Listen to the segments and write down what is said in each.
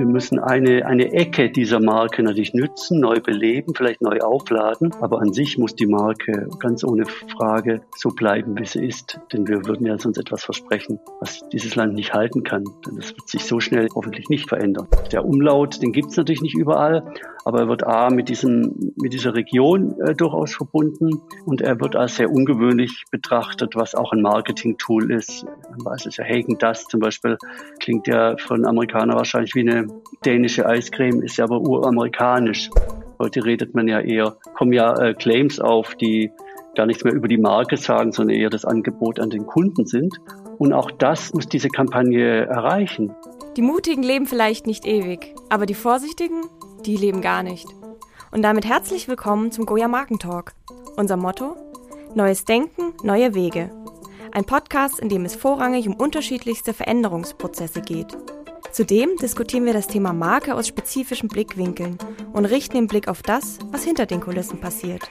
Wir müssen eine, eine Ecke dieser Marke natürlich nützen, neu beleben, vielleicht neu aufladen. Aber an sich muss die Marke ganz ohne Frage so bleiben, wie sie ist. Denn wir würden ja sonst etwas versprechen, was dieses Land nicht halten kann. Denn das wird sich so schnell hoffentlich nicht verändern. Der Umlaut, den gibt es natürlich nicht überall, aber er wird A mit, diesem, mit dieser Region äh, durchaus verbunden und er wird als sehr ungewöhnlich betrachtet, was auch ein Marketing-Tool ist. Man weiß es ja, Hagen Dust zum Beispiel klingt ja von Amerikanern wahrscheinlich wie eine dänische Eiscreme, ist ja aber uramerikanisch. Heute redet man ja eher, kommen ja äh, Claims auf, die gar nichts mehr über die Marke sagen, sondern eher das Angebot an den Kunden sind. Und auch das muss diese Kampagne erreichen. Die Mutigen leben vielleicht nicht ewig, aber die Vorsichtigen, die leben gar nicht. Und damit herzlich willkommen zum Goya Markentalk. Unser Motto? Neues Denken, neue Wege. Ein Podcast, in dem es vorrangig um unterschiedlichste Veränderungsprozesse geht. Zudem diskutieren wir das Thema Marke aus spezifischen Blickwinkeln und richten den Blick auf das, was hinter den Kulissen passiert.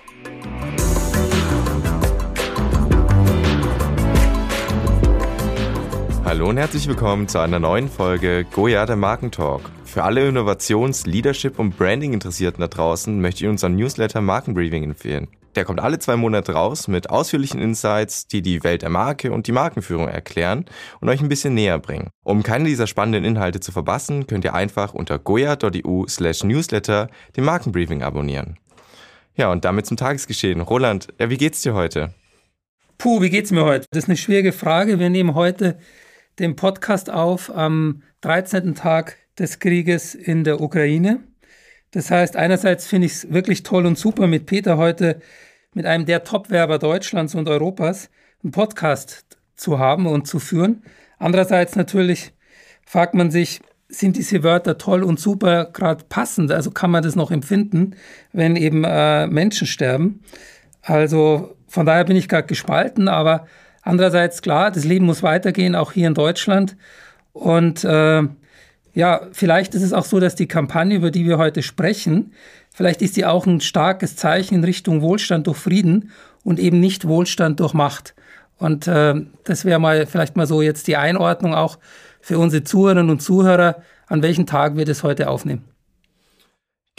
Hallo und herzlich willkommen zu einer neuen Folge Goya der Markentalk. Für alle Innovations-, Leadership- und Branding-Interessierten da draußen möchte ich unseren Newsletter Markenbriefing empfehlen. Der kommt alle zwei Monate raus mit ausführlichen Insights, die die Welt der Marke und die Markenführung erklären und euch ein bisschen näher bringen. Um keine dieser spannenden Inhalte zu verpassen, könnt ihr einfach unter goya.eu slash newsletter den Markenbriefing abonnieren. Ja, und damit zum Tagesgeschehen. Roland, ja, wie geht's dir heute? Puh, wie geht's mir heute? Das ist eine schwierige Frage. Wir nehmen heute den Podcast auf am 13. Tag des Krieges in der Ukraine. Das heißt, einerseits finde ich es wirklich toll und super, mit Peter heute, mit einem der Top-Werber Deutschlands und Europas, einen Podcast zu haben und zu führen. Andererseits natürlich fragt man sich, sind diese Wörter toll und super gerade passend? Also kann man das noch empfinden, wenn eben äh, Menschen sterben? Also von daher bin ich gerade gespalten, aber Andererseits klar, das Leben muss weitergehen, auch hier in Deutschland. Und äh, ja, vielleicht ist es auch so, dass die Kampagne, über die wir heute sprechen, vielleicht ist sie auch ein starkes Zeichen in Richtung Wohlstand durch Frieden und eben nicht Wohlstand durch Macht. Und äh, das wäre mal vielleicht mal so jetzt die Einordnung auch für unsere Zuhörerinnen und Zuhörer, an welchem Tag wir das heute aufnehmen.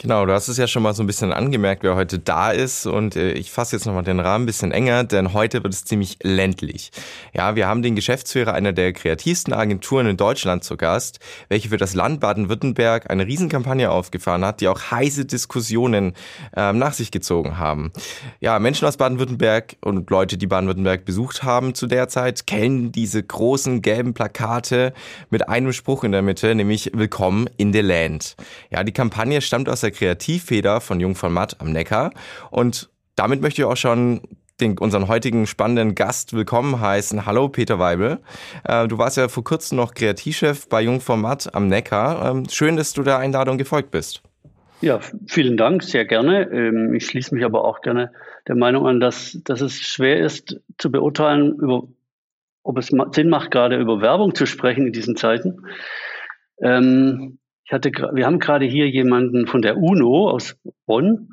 Genau, du hast es ja schon mal so ein bisschen angemerkt, wer heute da ist und äh, ich fasse jetzt nochmal den Rahmen ein bisschen enger, denn heute wird es ziemlich ländlich. Ja, wir haben den Geschäftsführer einer der kreativsten Agenturen in Deutschland zu Gast, welche für das Land Baden-Württemberg eine Riesenkampagne aufgefahren hat, die auch heiße Diskussionen ähm, nach sich gezogen haben. Ja, Menschen aus Baden-Württemberg und Leute, die Baden-Württemberg besucht haben zu der Zeit, kennen diese großen gelben Plakate mit einem Spruch in der Mitte, nämlich Willkommen in the Land. Ja, die Kampagne stammt aus der der Kreativfeder von Jung von Matt am Neckar. Und damit möchte ich auch schon den, unseren heutigen spannenden Gast willkommen heißen. Hallo Peter Weibel. Äh, du warst ja vor kurzem noch Kreativchef bei Jung von Matt am Neckar. Ähm, schön, dass du der Einladung gefolgt bist. Ja, vielen Dank, sehr gerne. Ähm, ich schließe mich aber auch gerne der Meinung an, dass, dass es schwer ist zu beurteilen, über, ob es Sinn macht, gerade über Werbung zu sprechen in diesen Zeiten. Ähm, ich hatte, wir haben gerade hier jemanden von der UNO aus Bonn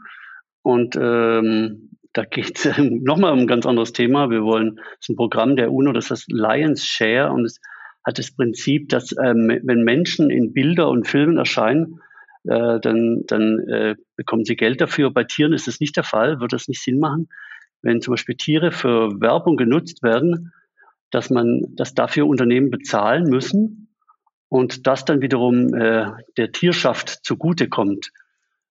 und ähm, da geht es nochmal um ein ganz anderes Thema. Wir wollen, das ist ein Programm der UNO, das heißt Lions Share und es hat das Prinzip, dass ähm, wenn Menschen in Bilder und Filmen erscheinen, äh, dann, dann äh, bekommen sie Geld dafür. Bei Tieren ist das nicht der Fall, wird das nicht Sinn machen. Wenn zum Beispiel Tiere für Werbung genutzt werden, dass man, dass dafür Unternehmen bezahlen müssen, und das dann wiederum äh, der Tierschaft zugutekommt,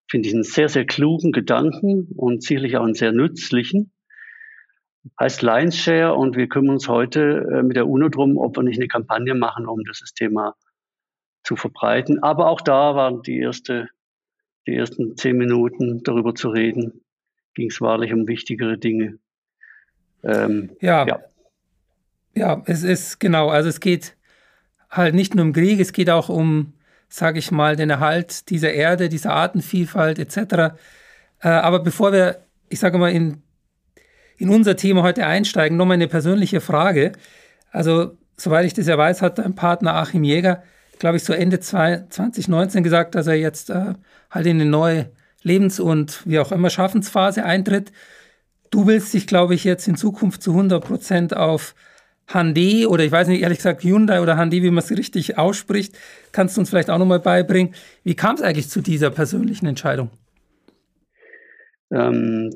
finde ich einen sehr, sehr klugen Gedanken und sicherlich auch einen sehr nützlichen. Heißt Lions Share und wir kümmern uns heute äh, mit der UNO drum, ob wir nicht eine Kampagne machen, um dieses Thema zu verbreiten. Aber auch da waren die, erste, die ersten zehn Minuten darüber zu reden, ging es wahrlich um wichtigere Dinge. Ähm, ja. ja. Ja, es ist genau, also es geht halt nicht nur um Krieg, es geht auch um, sage ich mal, den Erhalt dieser Erde, dieser Artenvielfalt etc. Äh, aber bevor wir, ich sage mal, in, in unser Thema heute einsteigen, nochmal eine persönliche Frage. Also, soweit ich das ja weiß, hat dein Partner Achim Jäger, glaube ich, so Ende 2019 gesagt, dass er jetzt äh, halt in eine neue Lebens- und wie auch immer Schaffensphase eintritt. Du willst dich, glaube ich, jetzt in Zukunft zu 100 Prozent auf Hyundai oder ich weiß nicht ehrlich gesagt Hyundai oder Hyundai, wie man es richtig ausspricht. Kannst du uns vielleicht auch nochmal beibringen. Wie kam es eigentlich zu dieser persönlichen Entscheidung? Ähm,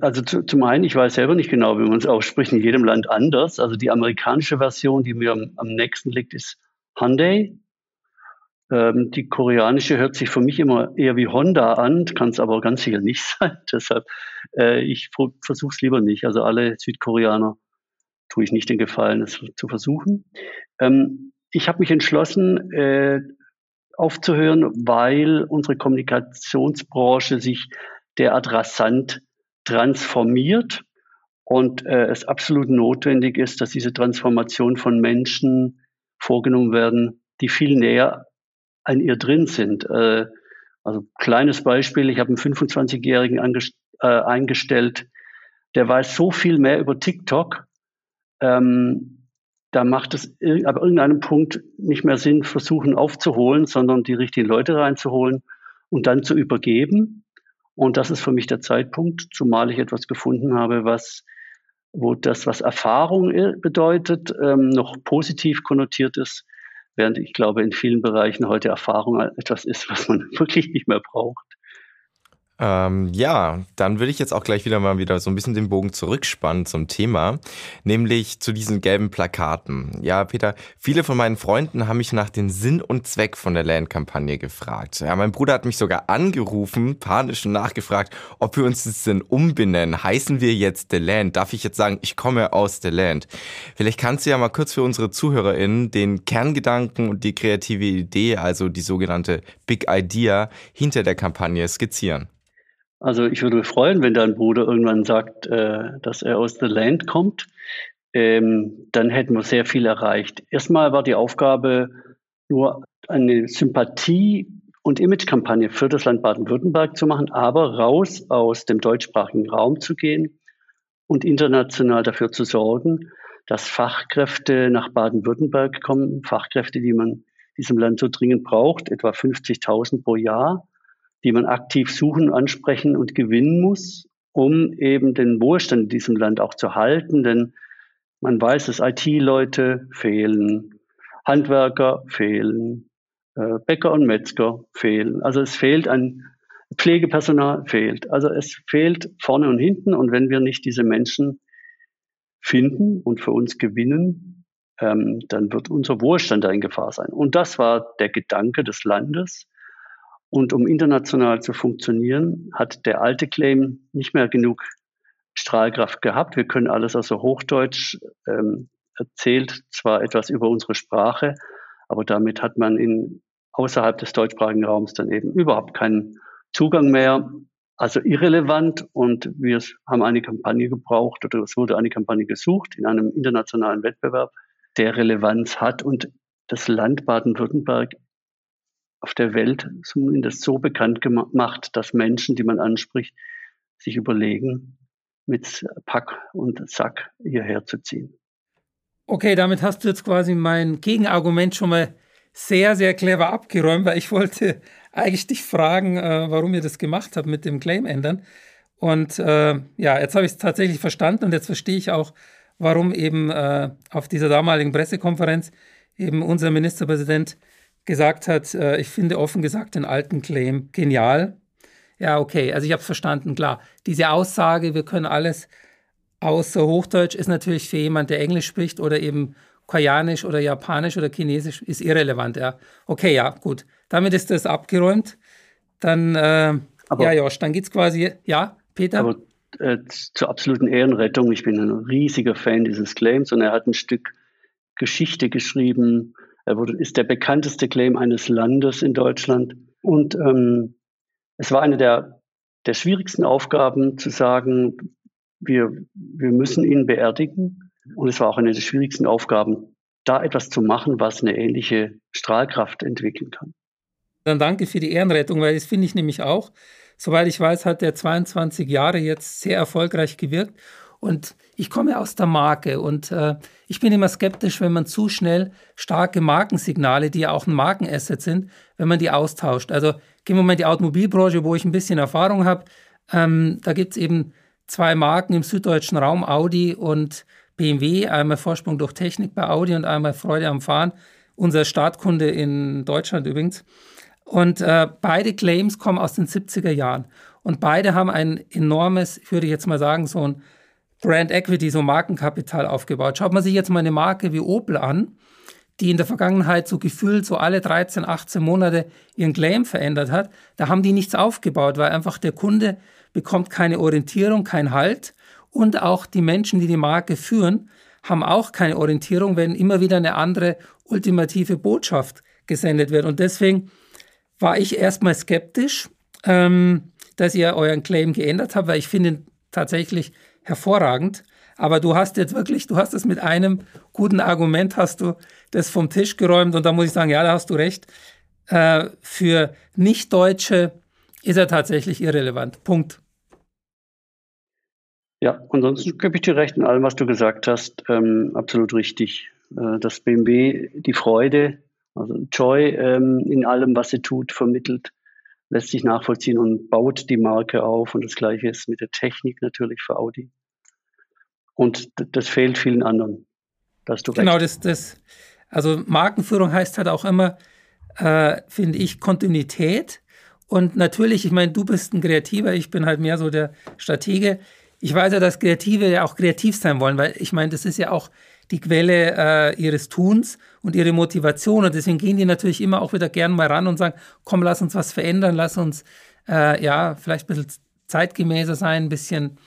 also zu, zum einen, ich weiß selber nicht genau, wie man es ausspricht, in jedem Land anders. Also die amerikanische Version, die mir am, am nächsten liegt, ist Hyundai. Ähm, die koreanische hört sich für mich immer eher wie Honda an, kann es aber ganz sicher nicht sein. Deshalb, äh, ich versuche es lieber nicht. Also alle Südkoreaner tue ich nicht den Gefallen, es zu versuchen. Ähm, ich habe mich entschlossen, äh, aufzuhören, weil unsere Kommunikationsbranche sich derart rasant transformiert und äh, es absolut notwendig ist, dass diese Transformation von Menschen vorgenommen werden, die viel näher an ihr drin sind. Äh, also kleines Beispiel, ich habe einen 25-Jährigen äh, eingestellt, der weiß so viel mehr über TikTok. Ähm, da macht es ab irgendeinem Punkt nicht mehr Sinn, versuchen aufzuholen, sondern die richtigen Leute reinzuholen und dann zu übergeben. Und das ist für mich der Zeitpunkt, zumal ich etwas gefunden habe, was, wo das, was Erfahrung bedeutet, ähm, noch positiv konnotiert ist, während ich glaube, in vielen Bereichen heute Erfahrung etwas ist, was man wirklich nicht mehr braucht. Ähm, ja, dann würde ich jetzt auch gleich wieder mal wieder so ein bisschen den Bogen zurückspannen zum Thema, nämlich zu diesen gelben Plakaten. Ja, Peter, viele von meinen Freunden haben mich nach dem Sinn und Zweck von der Land-Kampagne gefragt. Ja, mein Bruder hat mich sogar angerufen, panisch nachgefragt, ob wir uns das denn umbenennen. Heißen wir jetzt The Land? Darf ich jetzt sagen, ich komme aus The Land? Vielleicht kannst du ja mal kurz für unsere ZuhörerInnen den Kerngedanken und die kreative Idee, also die sogenannte Big Idea hinter der Kampagne skizzieren. Also ich würde mich freuen, wenn dein Bruder irgendwann sagt, äh, dass er aus The Land kommt. Ähm, dann hätten wir sehr viel erreicht. Erstmal war die Aufgabe, nur eine Sympathie- und Imagekampagne für das Land Baden-Württemberg zu machen, aber raus aus dem deutschsprachigen Raum zu gehen und international dafür zu sorgen, dass Fachkräfte nach Baden-Württemberg kommen, Fachkräfte, die man diesem Land so dringend braucht, etwa 50.000 pro Jahr die man aktiv suchen, ansprechen und gewinnen muss, um eben den Wohlstand in diesem Land auch zu halten. Denn man weiß, dass IT-Leute fehlen, Handwerker fehlen, äh, Bäcker und Metzger fehlen. Also es fehlt an Pflegepersonal fehlt. Also es fehlt vorne und hinten. Und wenn wir nicht diese Menschen finden und für uns gewinnen, ähm, dann wird unser Wohlstand da in Gefahr sein. Und das war der Gedanke des Landes, und um international zu funktionieren, hat der alte Claim nicht mehr genug Strahlkraft gehabt. Wir können alles also Hochdeutsch, ähm, erzählt zwar etwas über unsere Sprache, aber damit hat man in, außerhalb des deutschsprachigen Raums dann eben überhaupt keinen Zugang mehr. Also irrelevant und wir haben eine Kampagne gebraucht oder es wurde eine Kampagne gesucht in einem internationalen Wettbewerb, der Relevanz hat und das Land Baden-Württemberg auf der Welt zumindest so bekannt gemacht, dass Menschen, die man anspricht, sich überlegen, mit Pack und Sack hierher zu ziehen. Okay, damit hast du jetzt quasi mein Gegenargument schon mal sehr, sehr clever abgeräumt, weil ich wollte eigentlich dich fragen, äh, warum ihr das gemacht habt mit dem Claim ändern. Und äh, ja, jetzt habe ich es tatsächlich verstanden und jetzt verstehe ich auch, warum eben äh, auf dieser damaligen Pressekonferenz eben unser Ministerpräsident gesagt hat, äh, ich finde offen gesagt den alten Claim genial. Ja, okay, also ich habe es verstanden, klar. Diese Aussage, wir können alles außer Hochdeutsch, ist natürlich für jemand, der Englisch spricht oder eben Koreanisch oder Japanisch oder Chinesisch, ist irrelevant, ja. Okay, ja, gut. Damit ist das abgeräumt. Dann, äh, aber, ja, Josh, dann geht es quasi, ja, Peter? Aber äh, zur absoluten Ehrenrettung, ich bin ein riesiger Fan dieses Claims und er hat ein Stück Geschichte geschrieben, ist der bekannteste Claim eines Landes in Deutschland. Und ähm, es war eine der, der schwierigsten Aufgaben zu sagen, wir, wir müssen ihn beerdigen. Und es war auch eine der schwierigsten Aufgaben, da etwas zu machen, was eine ähnliche Strahlkraft entwickeln kann. Dann danke für die Ehrenrettung, weil das finde ich nämlich auch. Soweit ich weiß, hat er 22 Jahre jetzt sehr erfolgreich gewirkt. Und ich komme aus der Marke und äh, ich bin immer skeptisch, wenn man zu schnell starke Markensignale, die ja auch ein Markenasset sind, wenn man die austauscht. Also gehen wir mal in die Automobilbranche, wo ich ein bisschen Erfahrung habe. Ähm, da gibt es eben zwei Marken im süddeutschen Raum, Audi und BMW, einmal Vorsprung durch Technik bei Audi und einmal Freude am Fahren. Unser Startkunde in Deutschland übrigens. Und äh, beide Claims kommen aus den 70er Jahren. Und beide haben ein enormes, ich würde jetzt mal sagen, so ein Brand Equity, so Markenkapital aufgebaut. Schaut man sich jetzt mal eine Marke wie Opel an, die in der Vergangenheit so gefühlt so alle 13, 18 Monate ihren Claim verändert hat, da haben die nichts aufgebaut, weil einfach der Kunde bekommt keine Orientierung, kein Halt und auch die Menschen, die die Marke führen, haben auch keine Orientierung, wenn immer wieder eine andere ultimative Botschaft gesendet wird. Und deswegen war ich erstmal skeptisch, ähm, dass ihr euren Claim geändert habt, weil ich finde tatsächlich hervorragend. Aber du hast jetzt wirklich, du hast es mit einem guten Argument, hast du das vom Tisch geräumt. Und da muss ich sagen, ja, da hast du recht. Äh, für Nicht-Deutsche ist er tatsächlich irrelevant. Punkt. Ja, ansonsten gebe ich dir recht in allem, was du gesagt hast. Ähm, absolut richtig. Äh, dass BMW die Freude, also Joy ähm, in allem, was sie tut, vermittelt, lässt sich nachvollziehen und baut die Marke auf. Und das Gleiche ist mit der Technik natürlich für Audi. Und das fehlt vielen anderen. Da hast du genau, das, das, also Markenführung heißt halt auch immer, äh, finde ich, Kontinuität. Und natürlich, ich meine, du bist ein Kreativer, ich bin halt mehr so der Stratege. Ich weiß ja, dass Kreative ja auch kreativ sein wollen, weil ich meine, das ist ja auch die Quelle äh, ihres Tuns und ihre Motivation. Und deswegen gehen die natürlich immer auch wieder gern mal ran und sagen, komm, lass uns was verändern, lass uns äh, ja vielleicht ein bisschen zeitgemäßer sein, ein bisschen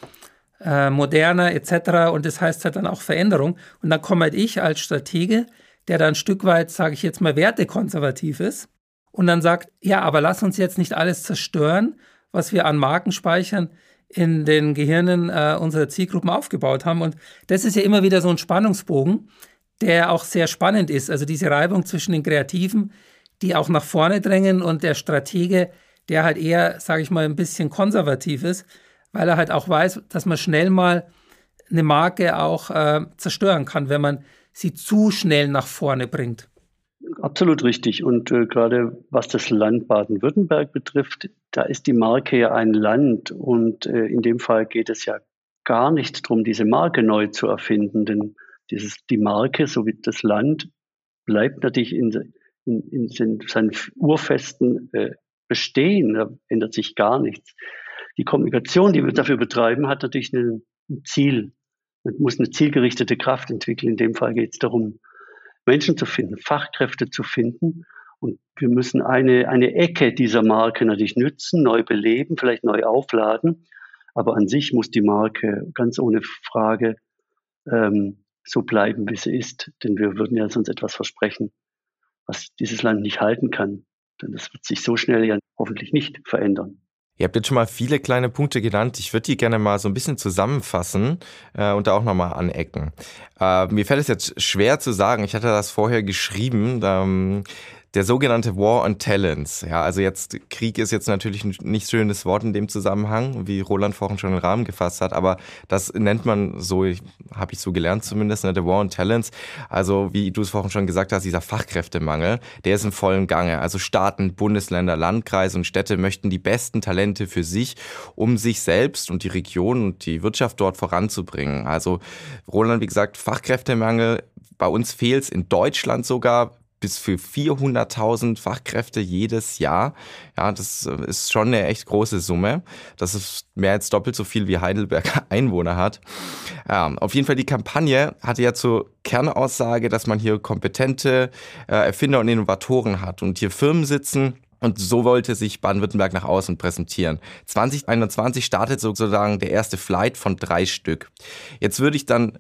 äh, moderner etc. Und das heißt halt dann auch Veränderung. Und dann komme halt ich als Stratege, der da ein Stück weit, sage ich jetzt mal, wertekonservativ ist und dann sagt, ja, aber lass uns jetzt nicht alles zerstören, was wir an Markenspeichern in den Gehirnen äh, unserer Zielgruppen aufgebaut haben. Und das ist ja immer wieder so ein Spannungsbogen, der auch sehr spannend ist. Also diese Reibung zwischen den Kreativen, die auch nach vorne drängen und der Stratege, der halt eher, sage ich mal, ein bisschen konservativ ist weil er halt auch weiß, dass man schnell mal eine Marke auch äh, zerstören kann, wenn man sie zu schnell nach vorne bringt. Absolut richtig. Und äh, gerade was das Land Baden-Württemberg betrifft, da ist die Marke ja ein Land. Und äh, in dem Fall geht es ja gar nicht darum, diese Marke neu zu erfinden. Denn dieses, die Marke sowie das Land bleibt natürlich in, in, in seinen urfesten äh, Bestehen. Da ändert sich gar nichts die Kommunikation, die wir dafür betreiben, hat natürlich ein Ziel. Man muss eine zielgerichtete Kraft entwickeln. In dem Fall geht es darum, Menschen zu finden, Fachkräfte zu finden. Und wir müssen eine, eine Ecke dieser Marke natürlich nützen, neu beleben, vielleicht neu aufladen. Aber an sich muss die Marke ganz ohne Frage ähm, so bleiben, wie sie ist. Denn wir würden ja sonst etwas versprechen, was dieses Land nicht halten kann. Denn das wird sich so schnell ja hoffentlich nicht verändern. Ihr habt jetzt schon mal viele kleine Punkte genannt. Ich würde die gerne mal so ein bisschen zusammenfassen äh, und da auch nochmal anecken. Äh, mir fällt es jetzt schwer zu sagen. Ich hatte das vorher geschrieben. Ähm, der sogenannte War on Talents. Ja, also jetzt Krieg ist jetzt natürlich ein nicht schönes Wort in dem Zusammenhang, wie Roland vorhin schon den Rahmen gefasst hat, aber das nennt man so, habe ich so gelernt zumindest, ne, der War on Talents. Also wie du es vorhin schon gesagt hast, dieser Fachkräftemangel, der ist im vollen Gange. Also Staaten, Bundesländer, Landkreise und Städte möchten die besten Talente für sich, um sich selbst und die Region und die Wirtschaft dort voranzubringen. Also Roland, wie gesagt, Fachkräftemangel bei uns fehlt es in Deutschland sogar bis für 400.000 Fachkräfte jedes Jahr. Ja, das äh, ist schon eine echt große Summe. Das ist mehr als doppelt so viel wie Heidelberg Einwohner hat. Ja, auf jeden Fall die Kampagne hatte ja zur Kernaussage, dass man hier kompetente äh, Erfinder und Innovatoren hat und hier Firmen sitzen, und so wollte sich Baden-Württemberg nach außen präsentieren. 2021 startet sozusagen der erste Flight von drei Stück. Jetzt würde ich dann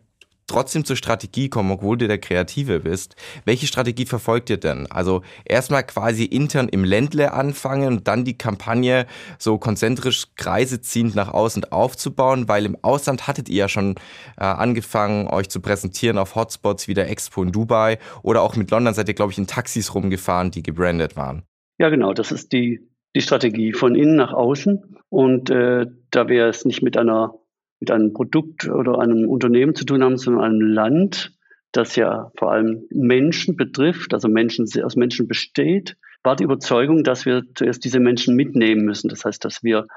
trotzdem zur Strategie kommen, obwohl du der Kreative bist. Welche Strategie verfolgt ihr denn? Also erstmal quasi intern im Ländle anfangen und dann die Kampagne so konzentrisch Kreise nach außen aufzubauen, weil im Ausland hattet ihr ja schon äh, angefangen, euch zu präsentieren auf Hotspots wie der Expo in Dubai oder auch mit London seid ihr, glaube ich, in Taxis rumgefahren, die gebrandet waren. Ja, genau, das ist die, die Strategie von innen nach außen. Und äh, da wir es nicht mit einer mit einem Produkt oder einem Unternehmen zu tun haben, sondern einem Land, das ja vor allem Menschen betrifft, also Menschen aus Menschen besteht, war die Überzeugung, dass wir zuerst diese Menschen mitnehmen müssen. Das heißt, dass wir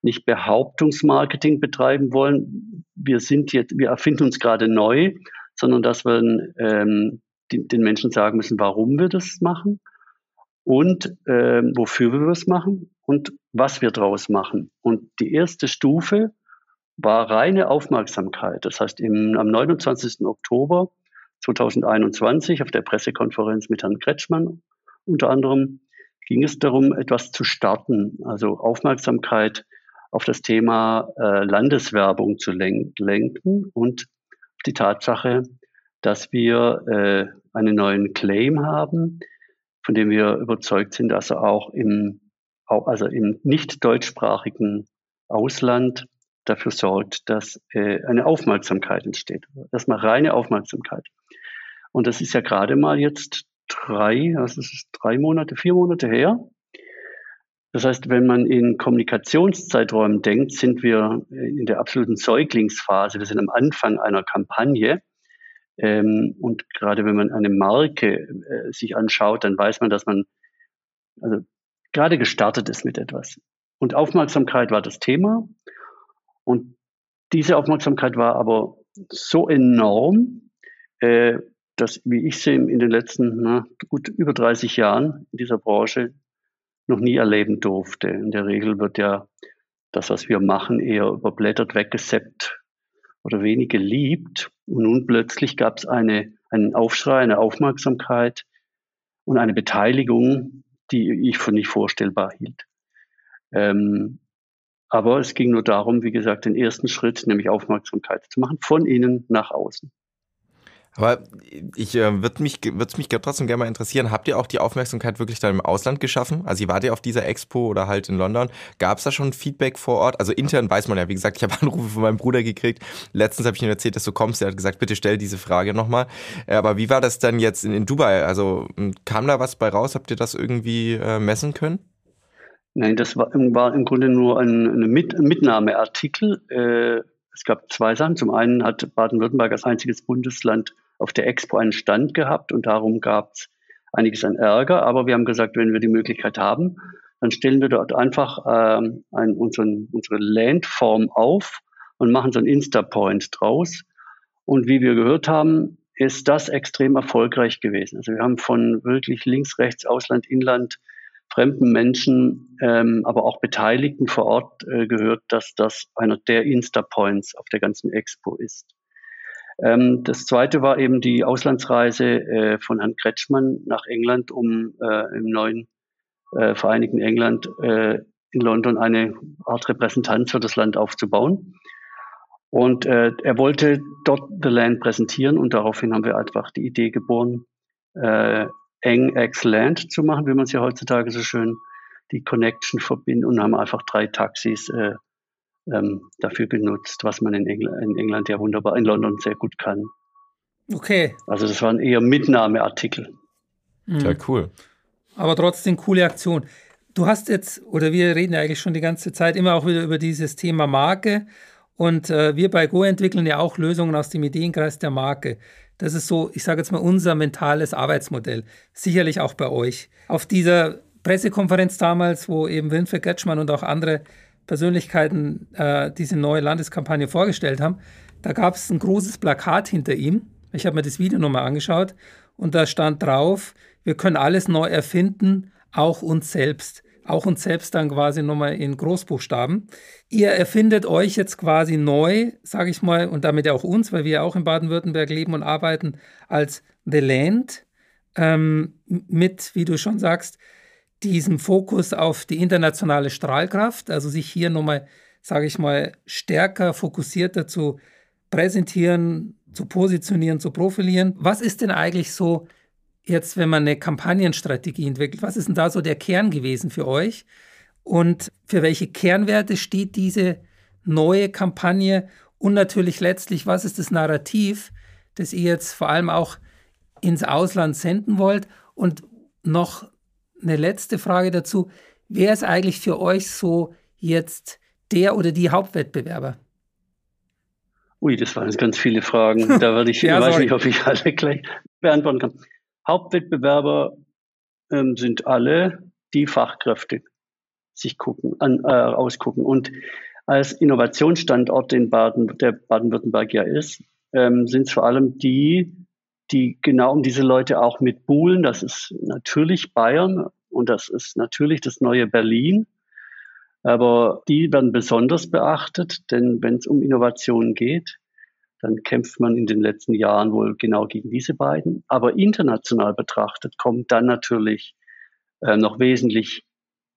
nicht Behauptungsmarketing betreiben wollen. Wir sind jetzt, wir erfinden uns gerade neu, sondern dass wir ähm, den Menschen sagen müssen, warum wir das machen und ähm, wofür wir es machen und was wir daraus machen. Und die erste Stufe war reine Aufmerksamkeit. Das heißt, im, am 29. Oktober 2021 auf der Pressekonferenz mit Herrn Kretschmann unter anderem ging es darum, etwas zu starten, also Aufmerksamkeit auf das Thema äh, Landeswerbung zu lenken und die Tatsache, dass wir äh, einen neuen Claim haben, von dem wir überzeugt sind, dass er auch im, also im nicht deutschsprachigen Ausland dafür sorgt, dass äh, eine Aufmerksamkeit entsteht. Erstmal reine Aufmerksamkeit. Und das ist ja gerade mal jetzt drei, also es ist drei Monate, vier Monate her. Das heißt, wenn man in Kommunikationszeiträumen denkt, sind wir in der absoluten Säuglingsphase. Wir sind am Anfang einer Kampagne. Ähm, und gerade wenn man eine Marke äh, sich anschaut, dann weiß man, dass man also gerade gestartet ist mit etwas. Und Aufmerksamkeit war das Thema. Und diese Aufmerksamkeit war aber so enorm, äh, dass, wie ich sie in den letzten na, gut über 30 Jahren in dieser Branche noch nie erleben durfte. In der Regel wird ja das, was wir machen, eher überblättert, weggeseppt oder wenig geliebt. Und nun plötzlich gab es eine, einen Aufschrei, eine Aufmerksamkeit und eine Beteiligung, die ich für nicht vorstellbar hielt. Ähm, aber es ging nur darum, wie gesagt, den ersten Schritt, nämlich Aufmerksamkeit zu machen, von innen nach außen. Aber ich äh, würde mich, würde mich trotzdem gerne mal interessieren, habt ihr auch die Aufmerksamkeit wirklich dann im Ausland geschaffen? Also ihr wart ja auf dieser Expo oder halt in London. Gab es da schon Feedback vor Ort? Also intern weiß man ja, wie gesagt, ich habe Anrufe von meinem Bruder gekriegt. Letztens habe ich ihm erzählt, dass du kommst. Er hat gesagt, bitte stell diese Frage nochmal. Äh, aber wie war das dann jetzt in, in, Dubai? Also kam da was bei raus? Habt ihr das irgendwie äh, messen können? Nein, das war, war im Grunde nur ein, ein Mit Mitnahmeartikel. Äh, es gab zwei Sachen. Zum einen hat Baden-Württemberg als einziges Bundesland auf der Expo einen Stand gehabt und darum gab es einiges an Ärger. Aber wir haben gesagt, wenn wir die Möglichkeit haben, dann stellen wir dort einfach ähm, einen, unseren, unsere Landform auf und machen so einen Insta-Point draus. Und wie wir gehört haben, ist das extrem erfolgreich gewesen. Also wir haben von wirklich links, rechts, Ausland, Inland, fremden Menschen, ähm, aber auch Beteiligten vor Ort äh, gehört, dass das einer der Insta-Points auf der ganzen Expo ist. Ähm, das zweite war eben die Auslandsreise äh, von Herrn Kretschmann nach England, um äh, im neuen äh, Vereinigten England äh, in London eine Art Repräsentanz für das Land aufzubauen. Und äh, er wollte dort The Land präsentieren und daraufhin haben wir einfach die Idee geboren, eng Ex Land zu machen, wie man es ja heutzutage so schön die Connection verbindet und haben einfach drei Taxis äh, ähm, dafür genutzt, was man in England, in England ja wunderbar, in London sehr gut kann. Okay. Also das waren eher Mitnahmeartikel. Mhm. Ja, cool. Aber trotzdem coole Aktion. Du hast jetzt, oder wir reden ja eigentlich schon die ganze Zeit immer auch wieder über dieses Thema Marke. Und äh, wir bei Go entwickeln ja auch Lösungen aus dem Ideenkreis der Marke. Das ist so, ich sage jetzt mal, unser mentales Arbeitsmodell. Sicherlich auch bei euch. Auf dieser Pressekonferenz damals, wo eben Winfried Getschmann und auch andere Persönlichkeiten äh, diese neue Landeskampagne vorgestellt haben, da gab es ein großes Plakat hinter ihm. Ich habe mir das Video nochmal angeschaut und da stand drauf, wir können alles neu erfinden, auch uns selbst. Auch uns selbst dann quasi nochmal in Großbuchstaben. Ihr erfindet euch jetzt quasi neu, sage ich mal, und damit ja auch uns, weil wir ja auch in Baden-Württemberg leben und arbeiten, als The Land ähm, mit, wie du schon sagst, diesen Fokus auf die internationale Strahlkraft, also sich hier nochmal, sage ich mal, stärker, fokussierter zu präsentieren, zu positionieren, zu profilieren. Was ist denn eigentlich so jetzt, wenn man eine Kampagnenstrategie entwickelt, was ist denn da so der Kern gewesen für euch? Und für welche Kernwerte steht diese neue Kampagne? Und natürlich letztlich, was ist das Narrativ, das ihr jetzt vor allem auch ins Ausland senden wollt? Und noch eine letzte Frage dazu. Wer ist eigentlich für euch so jetzt der oder die Hauptwettbewerber? Ui, das waren jetzt ganz viele Fragen. Da werde ich, ja, weiß nicht, ob ich alle gleich beantworten kann. Hauptwettbewerber ähm, sind alle die Fachkräfte. sich gucken, an, äh, ausgucken. Und als Innovationsstandort, den Baden, der Baden-Württemberg ja ist, ähm, sind es vor allem die, die genau um diese Leute auch mit buhlen. Das ist natürlich Bayern und das ist natürlich das neue Berlin. Aber die werden besonders beachtet, denn wenn es um Innovationen geht, dann kämpft man in den letzten Jahren wohl genau gegen diese beiden. Aber international betrachtet kommt dann natürlich äh, noch wesentlich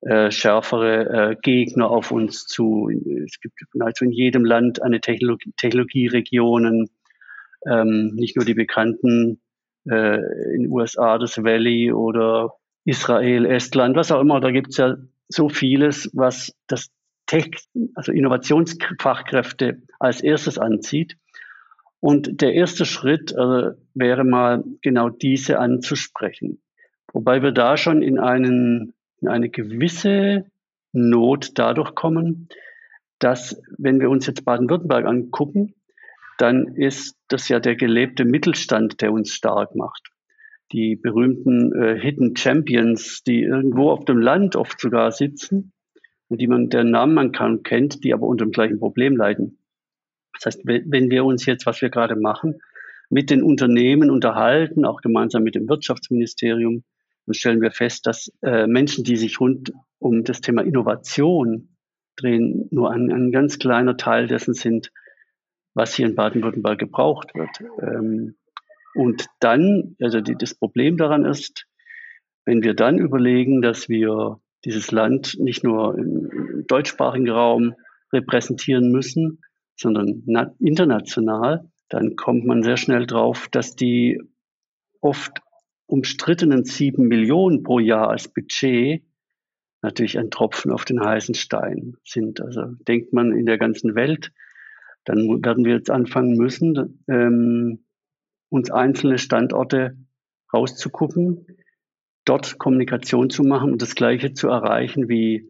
äh, schärfere äh, Gegner auf uns zu. Es gibt nahezu in jedem Land eine Technologie, Technologieregionen, ähm, nicht nur die bekannten äh, in USA, das Valley oder Israel, Estland, was auch immer. Da gibt es ja so vieles, was das Tech, also Innovationsfachkräfte als erstes anzieht. Und der erste Schritt also, wäre mal genau diese anzusprechen. Wobei wir da schon in, einen, in eine gewisse Not dadurch kommen, dass, wenn wir uns jetzt Baden-Württemberg angucken, dann ist das ja der gelebte Mittelstand, der uns stark macht. Die berühmten äh, Hidden Champions, die irgendwo auf dem Land oft sogar sitzen und die man, deren Namen man kann, kennt, die aber unter dem gleichen Problem leiden. Das heißt, wenn wir uns jetzt, was wir gerade machen, mit den Unternehmen unterhalten, auch gemeinsam mit dem Wirtschaftsministerium, dann stellen wir fest, dass äh, Menschen, die sich rund um das Thema Innovation drehen, nur ein, ein ganz kleiner Teil dessen sind, was hier in Baden-Württemberg gebraucht wird. Ähm, und dann, also die, das Problem daran ist, wenn wir dann überlegen, dass wir dieses Land nicht nur im, im deutschsprachigen Raum repräsentieren müssen, sondern international, dann kommt man sehr schnell drauf, dass die oft umstrittenen sieben Millionen pro Jahr als Budget natürlich ein Tropfen auf den heißen Stein sind. Also denkt man in der ganzen Welt, dann werden wir jetzt anfangen müssen, ähm, uns einzelne Standorte rauszugucken, dort Kommunikation zu machen und das Gleiche zu erreichen, wie,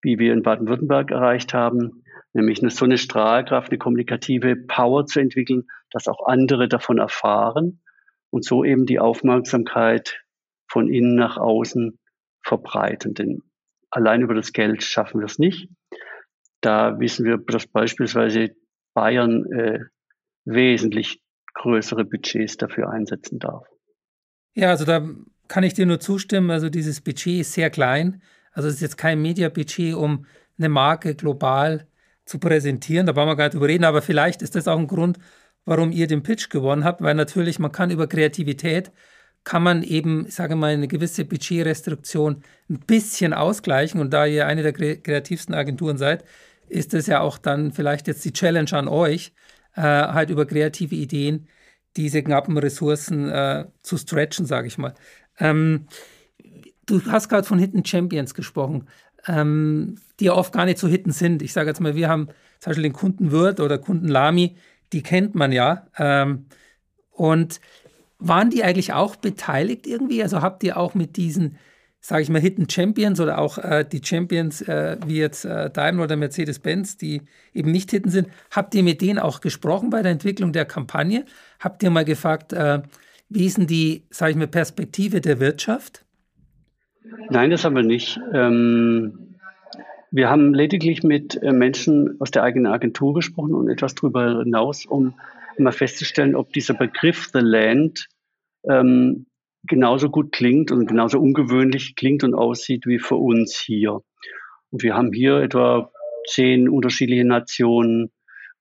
wie wir in Baden-Württemberg erreicht haben, nämlich eine, so eine Strahlkraft, eine kommunikative Power zu entwickeln, dass auch andere davon erfahren und so eben die Aufmerksamkeit von innen nach außen verbreiten. Denn allein über das Geld schaffen wir es nicht. Da wissen wir, dass beispielsweise Bayern äh, wesentlich größere Budgets dafür einsetzen darf. Ja, also da kann ich dir nur zustimmen. Also dieses Budget ist sehr klein. Also es ist jetzt kein Media-Budget, um eine Marke global zu präsentieren. Da wollen wir gar nicht drüber reden, aber vielleicht ist das auch ein Grund, warum ihr den Pitch gewonnen habt, weil natürlich man kann über Kreativität kann man eben, sage mal, eine gewisse Budgetrestriktion ein bisschen ausgleichen. Und da ihr eine der kreativsten Agenturen seid, ist es ja auch dann vielleicht jetzt die Challenge an euch, äh, halt über kreative Ideen diese knappen Ressourcen äh, zu stretchen, sage ich mal. Ähm, du hast gerade von Hidden Champions gesprochen, ähm, die ja oft gar nicht so Hidden sind. Ich sage jetzt mal, wir haben zum Beispiel den Kunden Wirt oder Kunden Lami, die kennt man ja. Ähm, und waren die eigentlich auch beteiligt irgendwie? Also habt ihr auch mit diesen sage ich mal, Hidden Champions oder auch äh, die Champions äh, wie jetzt äh, Daimler oder Mercedes-Benz, die eben nicht Hidden sind. Habt ihr mit denen auch gesprochen bei der Entwicklung der Kampagne? Habt ihr mal gefragt, äh, wie ist denn die, sage ich mal, Perspektive der Wirtschaft? Nein, das haben wir nicht. Ähm, wir haben lediglich mit äh, Menschen aus der eigenen Agentur gesprochen und etwas darüber hinaus, um mal festzustellen, ob dieser Begriff The Land ähm, genauso gut klingt und genauso ungewöhnlich klingt und aussieht wie für uns hier. Und wir haben hier etwa zehn unterschiedliche Nationen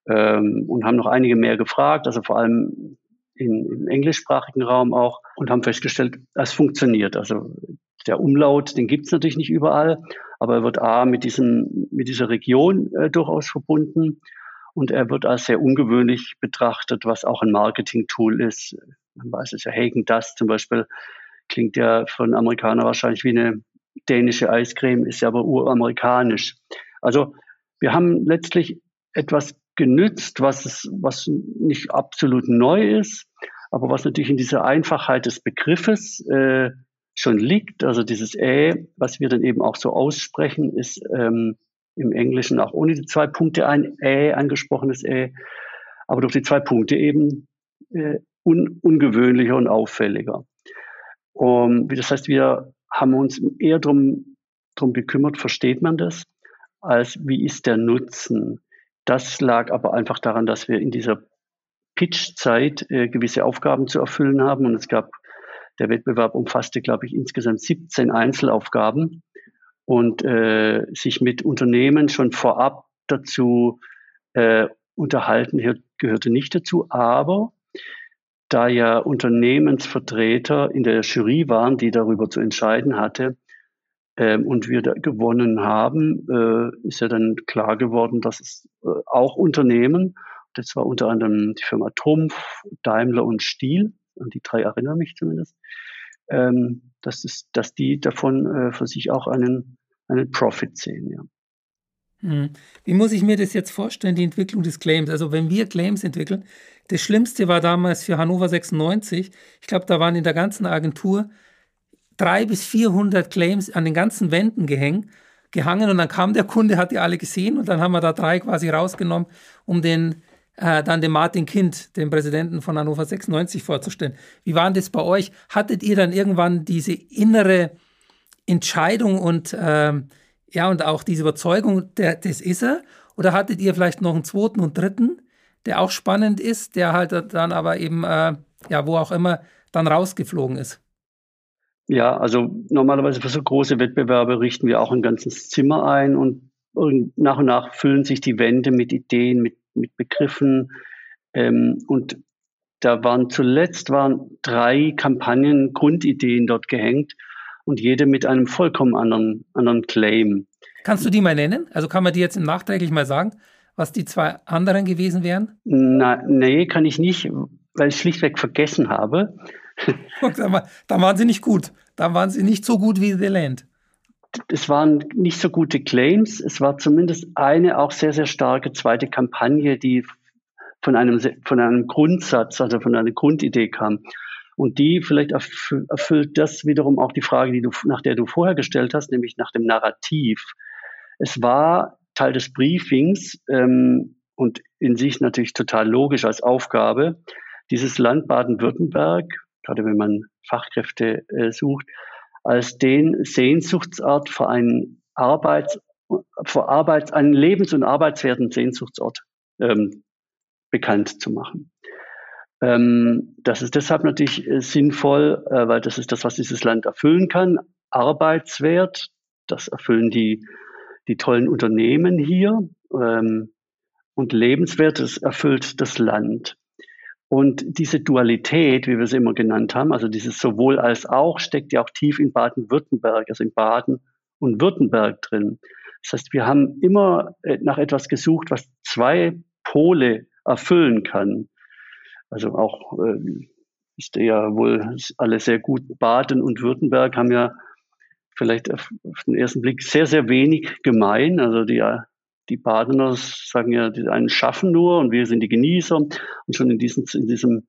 ähm, und haben noch einige mehr gefragt, also vor allem in, im englischsprachigen Raum auch, und haben festgestellt, es funktioniert. Also der Umlaut, den gibt es natürlich nicht überall, aber er wird A mit, diesem, mit dieser Region äh, durchaus verbunden und er wird als sehr ungewöhnlich betrachtet, was auch ein Marketing-Tool ist man weiß es ja, Hagen Dust zum Beispiel klingt ja von Amerikanern wahrscheinlich wie eine dänische Eiscreme, ist ja aber uramerikanisch. Also wir haben letztlich etwas genützt, was, es, was nicht absolut neu ist, aber was natürlich in dieser Einfachheit des Begriffes äh, schon liegt. Also dieses Ä, was wir dann eben auch so aussprechen, ist ähm, im Englischen auch ohne die zwei Punkte ein Ä angesprochenes Ä, aber durch die zwei Punkte eben äh, un ungewöhnlicher und auffälliger. Um, das heißt, wir haben uns eher darum darum gekümmert, versteht man das, als wie ist der Nutzen. Das lag aber einfach daran, dass wir in dieser Pitch-Zeit äh, gewisse Aufgaben zu erfüllen haben und es gab, der Wettbewerb umfasste, glaube ich, insgesamt 17 Einzelaufgaben. Und äh, sich mit Unternehmen schon vorab dazu äh, unterhalten gehörte nicht dazu, aber da ja Unternehmensvertreter in der Jury waren, die darüber zu entscheiden hatte, ähm, und wir gewonnen haben, äh, ist ja dann klar geworden, dass es äh, auch Unternehmen, das war unter anderem die Firma Trumpf, Daimler und Stiel, an die drei erinnere mich zumindest, ähm, dass, es, dass die davon äh, für sich auch einen, einen Profit sehen. Ja. Hm. Wie muss ich mir das jetzt vorstellen, die Entwicklung des Claims? Also wenn wir Claims entwickeln, das Schlimmste war damals für Hannover 96, ich glaube, da waren in der ganzen Agentur drei bis 400 Claims an den ganzen Wänden gehängt, gehangen und dann kam der Kunde, hat die alle gesehen und dann haben wir da drei quasi rausgenommen, um den äh, dann dem Martin Kind, dem Präsidenten von Hannover 96, vorzustellen. Wie war das bei euch? Hattet ihr dann irgendwann diese innere Entscheidung und äh, ja, und auch diese Überzeugung, der, das ist er? Oder hattet ihr vielleicht noch einen zweiten und dritten, der auch spannend ist, der halt dann aber eben, äh, ja, wo auch immer, dann rausgeflogen ist? Ja, also normalerweise für so große Wettbewerbe richten wir auch ein ganzes Zimmer ein und nach und nach füllen sich die Wände mit Ideen, mit, mit Begriffen. Ähm, und da waren zuletzt waren drei Kampagnen, Grundideen dort gehängt und jede mit einem vollkommen anderen, anderen Claim. Kannst du die mal nennen? Also kann man die jetzt nachträglich mal sagen, was die zwei anderen gewesen wären? Na, nee, kann ich nicht, weil ich schlichtweg vergessen habe. da waren sie nicht gut. Da waren sie nicht so gut wie The Land. Es waren nicht so gute Claims. Es war zumindest eine auch sehr, sehr starke zweite Kampagne, die von einem, von einem Grundsatz, also von einer Grundidee kam. Und die vielleicht erfüllt das wiederum auch die Frage, die du, nach der du vorher gestellt hast, nämlich nach dem Narrativ. Es war Teil des Briefings ähm, und in sich natürlich total logisch als Aufgabe, dieses Land Baden-Württemberg, gerade wenn man Fachkräfte äh, sucht, als den Sehnsuchtsort für einen Arbeits, für Arbeits, einen lebens- und arbeitswerten Sehnsuchtsort ähm, bekannt zu machen. Ähm, das ist deshalb natürlich äh, sinnvoll, äh, weil das ist das, was dieses Land erfüllen kann. Arbeitswert, das erfüllen die, die tollen Unternehmen hier. Ähm, und lebenswert, das erfüllt das Land. Und diese Dualität, wie wir sie immer genannt haben, also dieses sowohl als auch, steckt ja auch tief in Baden-Württemberg, also in Baden und Württemberg drin. Das heißt, wir haben immer äh, nach etwas gesucht, was zwei Pole erfüllen kann. Also auch äh, ist ja wohl alle sehr gut. Baden und Württemberg haben ja vielleicht auf, den ersten Blick sehr, sehr wenig gemein. Also die, die Badener sagen ja, die einen schaffen nur und wir sind die Genießer. Und schon in, diesen, in diesem,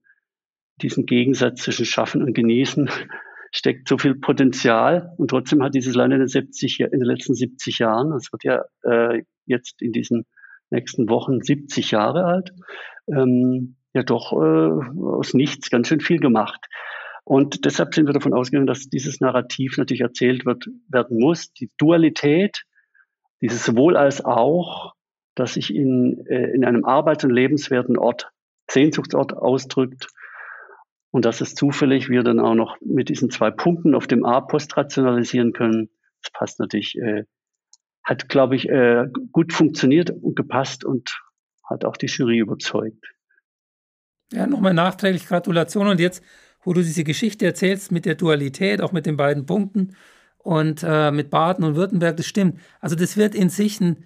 diesem Gegensatz zwischen Schaffen und Genießen steckt so viel Potenzial. Und trotzdem hat dieses Land in den, 70, in den letzten 70 Jahren, es wird ja äh, jetzt in diesen nächsten Wochen 70 Jahre alt, ähm, ja doch äh, aus nichts ganz schön viel gemacht. Und deshalb sind wir davon ausgegangen, dass dieses Narrativ natürlich erzählt wird, werden muss. Die Dualität, dieses sowohl als auch, das sich in, äh, in einem arbeits- und lebenswerten Ort, Sehnsuchtsort ausdrückt. Und dass es zufällig wir dann auch noch mit diesen zwei Punkten auf dem A postrationalisieren können. Das passt natürlich, äh, hat, glaube ich, äh, gut funktioniert und gepasst und hat auch die Jury überzeugt. Ja, nochmal nachträglich Gratulation. Und jetzt, wo du diese Geschichte erzählst mit der Dualität, auch mit den beiden Punkten und äh, mit Baden und Württemberg, das stimmt. Also das wird in sich ein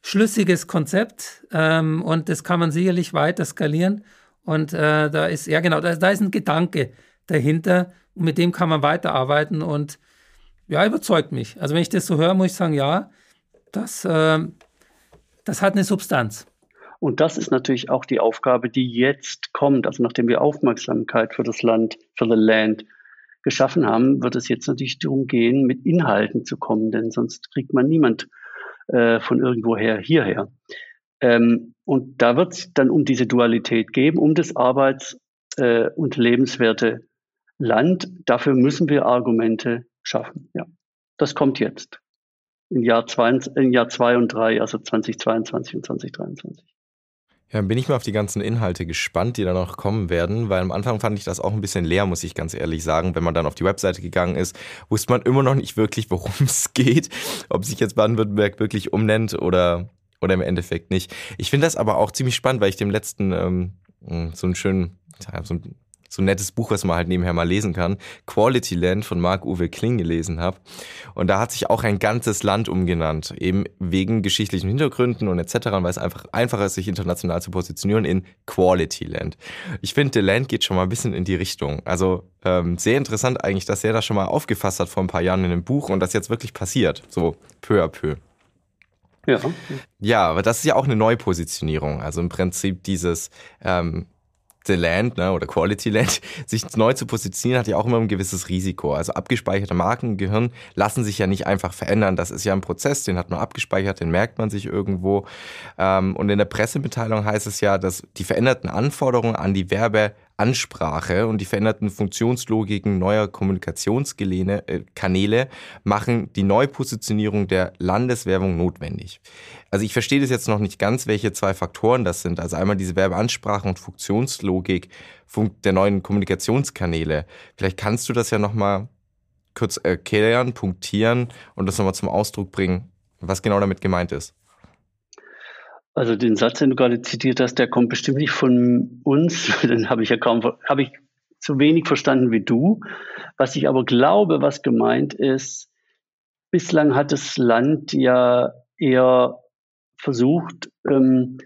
schlüssiges Konzept ähm, und das kann man sicherlich weiter skalieren. Und äh, da ist, ja genau, da, da ist ein Gedanke dahinter und mit dem kann man weiterarbeiten und ja, überzeugt mich. Also wenn ich das so höre, muss ich sagen, ja, das, äh, das hat eine Substanz. Und das ist natürlich auch die Aufgabe, die jetzt kommt. Also nachdem wir Aufmerksamkeit für das Land, für the Land geschaffen haben, wird es jetzt natürlich darum gehen, mit Inhalten zu kommen, denn sonst kriegt man niemand äh, von irgendwoher hierher. Ähm, und da wird es dann um diese Dualität geben, um das Arbeits- äh, und lebenswerte Land. Dafür müssen wir Argumente schaffen. Ja, das kommt jetzt. im Jahr 2 im Jahr zwei und 3, also 2022 und 2023. Ja, dann bin ich mal auf die ganzen Inhalte gespannt, die da noch kommen werden, weil am Anfang fand ich das auch ein bisschen leer, muss ich ganz ehrlich sagen. Wenn man dann auf die Webseite gegangen ist, wusste man immer noch nicht wirklich, worum es geht, ob sich jetzt Baden-Württemberg wirklich umnennt oder, oder im Endeffekt nicht. Ich finde das aber auch ziemlich spannend, weil ich dem letzten ähm, so einen schönen, so ein so ein nettes Buch, was man halt nebenher mal lesen kann, Quality Land von Marc-Uwe Kling gelesen habe. Und da hat sich auch ein ganzes Land umgenannt, eben wegen geschichtlichen Hintergründen und etc., weil es einfach einfacher ist, sich international zu positionieren in Quality Land. Ich finde, The Land geht schon mal ein bisschen in die Richtung. Also ähm, sehr interessant eigentlich, dass er das schon mal aufgefasst hat vor ein paar Jahren in einem Buch und das jetzt wirklich passiert, so peu à peu. Ja. ja, aber das ist ja auch eine Neupositionierung. Also im Prinzip dieses, ähm, Land ne, oder Quality Land, sich neu zu positionieren, hat ja auch immer ein gewisses Risiko. Also abgespeicherte Marken im Gehirn lassen sich ja nicht einfach verändern. Das ist ja ein Prozess, den hat man abgespeichert, den merkt man sich irgendwo. Ähm, und in der Pressemitteilung heißt es ja, dass die veränderten Anforderungen an die Werbe Ansprache und die veränderten Funktionslogiken neuer Kommunikationskanäle äh, machen die Neupositionierung der Landeswerbung notwendig. Also ich verstehe das jetzt noch nicht ganz, welche zwei Faktoren das sind. Also einmal diese Werbeansprache und Funktionslogik der neuen Kommunikationskanäle. Vielleicht kannst du das ja nochmal kurz erklären, punktieren und das nochmal zum Ausdruck bringen, was genau damit gemeint ist. Also den Satz, den du gerade zitiert hast, der kommt bestimmt nicht von uns. Den habe ich ja kaum, habe ich so wenig verstanden wie du. Was ich aber glaube, was gemeint ist, bislang hat das Land ja eher versucht, ähm,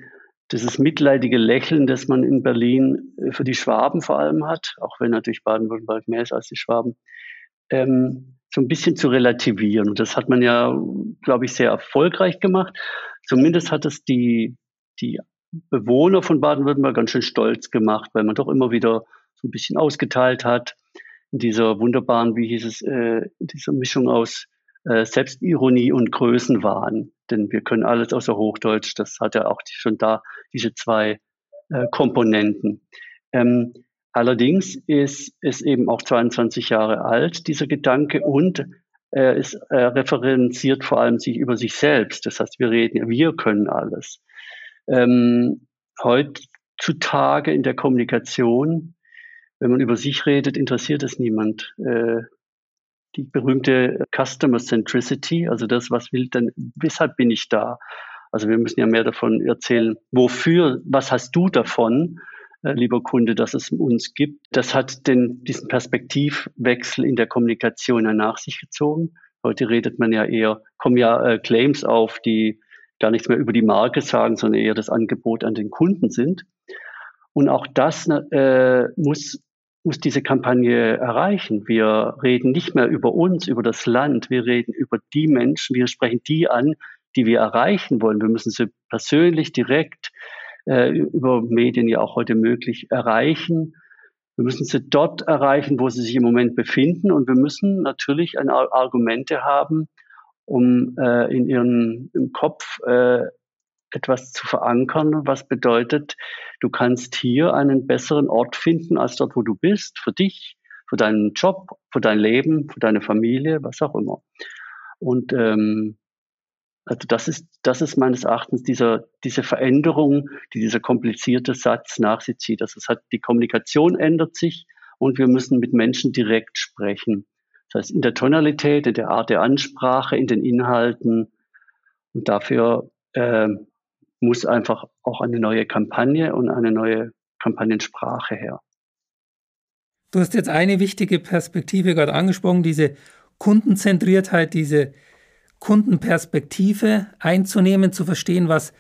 dieses mitleidige Lächeln, das man in Berlin äh, für die Schwaben vor allem hat, auch wenn natürlich Baden-Württemberg mehr ist als die Schwaben, ähm, so ein bisschen zu relativieren. Und das hat man ja, glaube ich, sehr erfolgreich gemacht. Zumindest hat es die, die Bewohner von Baden-Württemberg ganz schön stolz gemacht, weil man doch immer wieder so ein bisschen ausgeteilt hat in dieser wunderbaren, wie hieß es, äh, dieser Mischung aus äh, Selbstironie und Größenwahn. Denn wir können alles außer Hochdeutsch. Das hat ja auch schon da diese zwei äh, Komponenten. Ähm, allerdings ist es eben auch 22 Jahre alt, dieser Gedanke, und er ist er referenziert vor allem sich über sich selbst. Das heißt, wir reden, wir können alles. Ähm, heutzutage in der Kommunikation, wenn man über sich redet, interessiert es niemand. Äh, die berühmte Customer Centricity, also das, was will denn, weshalb bin ich da? Also wir müssen ja mehr davon erzählen, wofür, was hast du davon? Lieber Kunde, dass es uns gibt. Das hat den, diesen Perspektivwechsel in der Kommunikation ja nach sich gezogen. Heute redet man ja eher, kommen ja äh, Claims auf, die gar nichts mehr über die Marke sagen, sondern eher das Angebot an den Kunden sind. Und auch das äh, muss, muss diese Kampagne erreichen. Wir reden nicht mehr über uns, über das Land, wir reden über die Menschen, wir sprechen die an, die wir erreichen wollen. Wir müssen sie persönlich, direkt äh, über Medien ja auch heute möglich erreichen. Wir müssen sie dort erreichen, wo sie sich im Moment befinden. Und wir müssen natürlich ein Argumente haben, um äh, in ihren im Kopf äh, etwas zu verankern, was bedeutet, du kannst hier einen besseren Ort finden als dort, wo du bist, für dich, für deinen Job, für dein Leben, für deine Familie, was auch immer. Und ähm, also das ist, das ist meines Erachtens dieser, diese Veränderung, die dieser komplizierte Satz nach sich zieht. Also es hat, die Kommunikation ändert sich und wir müssen mit Menschen direkt sprechen. Das heißt, in der Tonalität, in der Art der Ansprache, in den Inhalten. Und dafür äh, muss einfach auch eine neue Kampagne und eine neue Kampagnensprache her. Du hast jetzt eine wichtige Perspektive gerade angesprochen, diese Kundenzentriertheit, diese Kundenperspektive einzunehmen, zu verstehen, was